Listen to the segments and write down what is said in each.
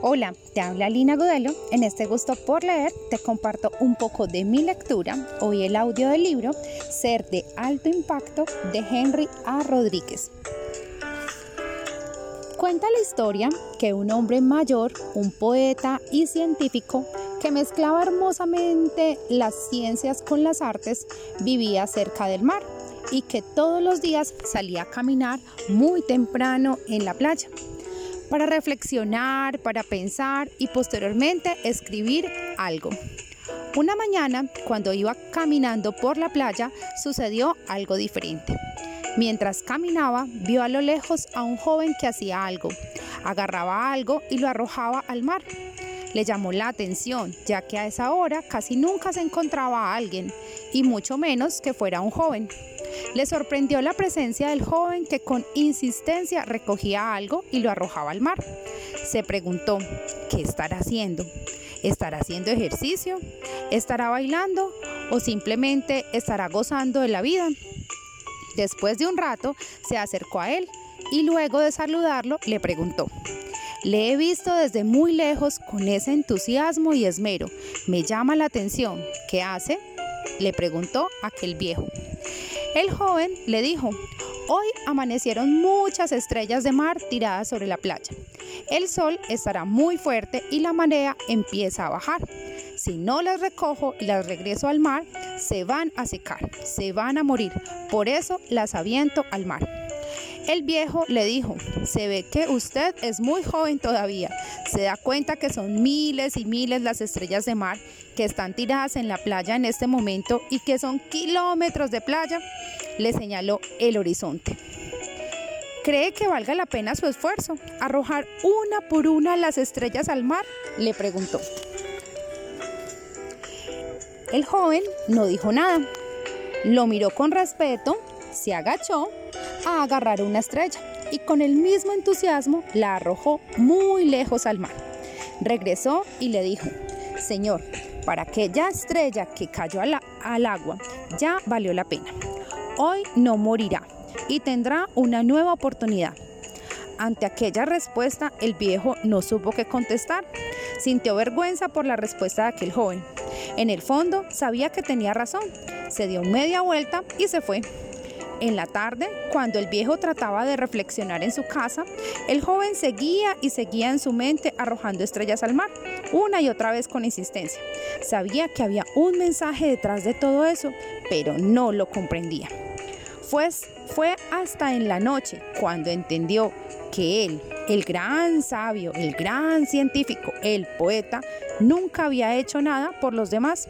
Hola, te habla Lina Godelo. En este gusto por leer te comparto un poco de mi lectura. Hoy el audio del libro Ser de alto impacto de Henry A. Rodríguez. Cuenta la historia que un hombre mayor, un poeta y científico que mezclaba hermosamente las ciencias con las artes, vivía cerca del mar y que todos los días salía a caminar muy temprano en la playa para reflexionar, para pensar y posteriormente escribir algo. Una mañana, cuando iba caminando por la playa, sucedió algo diferente. Mientras caminaba, vio a lo lejos a un joven que hacía algo. Agarraba algo y lo arrojaba al mar. Le llamó la atención, ya que a esa hora casi nunca se encontraba a alguien, y mucho menos que fuera un joven. Le sorprendió la presencia del joven que con insistencia recogía algo y lo arrojaba al mar. Se preguntó, ¿qué estará haciendo? ¿Estará haciendo ejercicio? ¿Estará bailando? ¿O simplemente estará gozando de la vida? Después de un rato, se acercó a él y luego de saludarlo le preguntó, le he visto desde muy lejos con ese entusiasmo y esmero. Me llama la atención. ¿Qué hace? Le preguntó aquel viejo. El joven le dijo, hoy amanecieron muchas estrellas de mar tiradas sobre la playa. El sol estará muy fuerte y la marea empieza a bajar. Si no las recojo y las regreso al mar, se van a secar, se van a morir. Por eso las aviento al mar. El viejo le dijo, se ve que usted es muy joven todavía. Se da cuenta que son miles y miles las estrellas de mar que están tiradas en la playa en este momento y que son kilómetros de playa. Le señaló el horizonte. ¿Cree que valga la pena su esfuerzo? ¿Arrojar una por una las estrellas al mar? Le preguntó. El joven no dijo nada. Lo miró con respeto, se agachó a agarrar una estrella y con el mismo entusiasmo la arrojó muy lejos al mar. Regresó y le dijo, Señor, para aquella estrella que cayó al, al agua ya valió la pena. Hoy no morirá y tendrá una nueva oportunidad. Ante aquella respuesta, el viejo no supo qué contestar. Sintió vergüenza por la respuesta de aquel joven. En el fondo, sabía que tenía razón. Se dio media vuelta y se fue. En la tarde, cuando el viejo trataba de reflexionar en su casa, el joven seguía y seguía en su mente arrojando estrellas al mar, una y otra vez con insistencia. Sabía que había un mensaje detrás de todo eso, pero no lo comprendía. Pues fue hasta en la noche cuando entendió que él, el gran sabio, el gran científico, el poeta, nunca había hecho nada por los demás,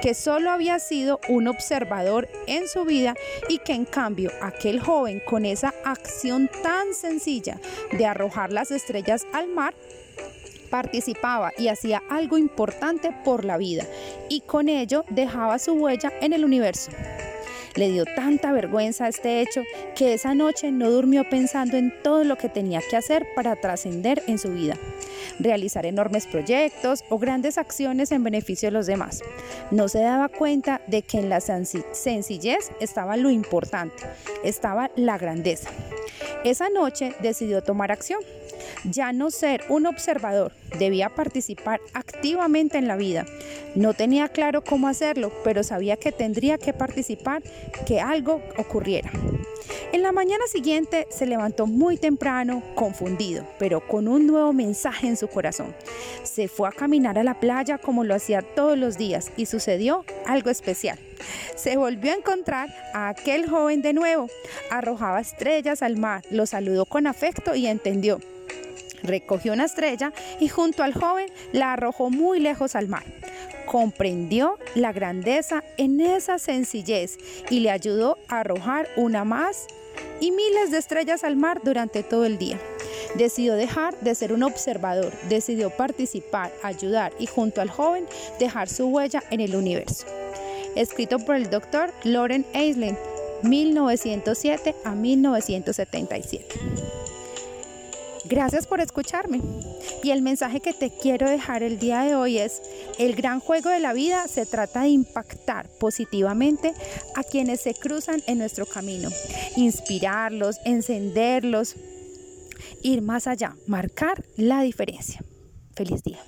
que solo había sido un observador en su vida y que en cambio aquel joven con esa acción tan sencilla de arrojar las estrellas al mar, participaba y hacía algo importante por la vida y con ello dejaba su huella en el universo. Le dio tanta vergüenza este hecho que esa noche no durmió pensando en todo lo que tenía que hacer para trascender en su vida, realizar enormes proyectos o grandes acciones en beneficio de los demás. No se daba cuenta de que en la sencillez estaba lo importante, estaba la grandeza. Esa noche decidió tomar acción ya no ser un observador, debía participar activamente en la vida. No tenía claro cómo hacerlo, pero sabía que tendría que participar, que algo ocurriera. En la mañana siguiente se levantó muy temprano, confundido, pero con un nuevo mensaje en su corazón. Se fue a caminar a la playa como lo hacía todos los días y sucedió algo especial. Se volvió a encontrar a aquel joven de nuevo. Arrojaba estrellas al mar, lo saludó con afecto y entendió Recogió una estrella y junto al joven la arrojó muy lejos al mar. Comprendió la grandeza en esa sencillez y le ayudó a arrojar una más y miles de estrellas al mar durante todo el día. Decidió dejar de ser un observador, decidió participar, ayudar y junto al joven dejar su huella en el universo. Escrito por el doctor Loren Aislinn, 1907 a 1977. Gracias por escucharme. Y el mensaje que te quiero dejar el día de hoy es, el gran juego de la vida se trata de impactar positivamente a quienes se cruzan en nuestro camino, inspirarlos, encenderlos, ir más allá, marcar la diferencia. Feliz día.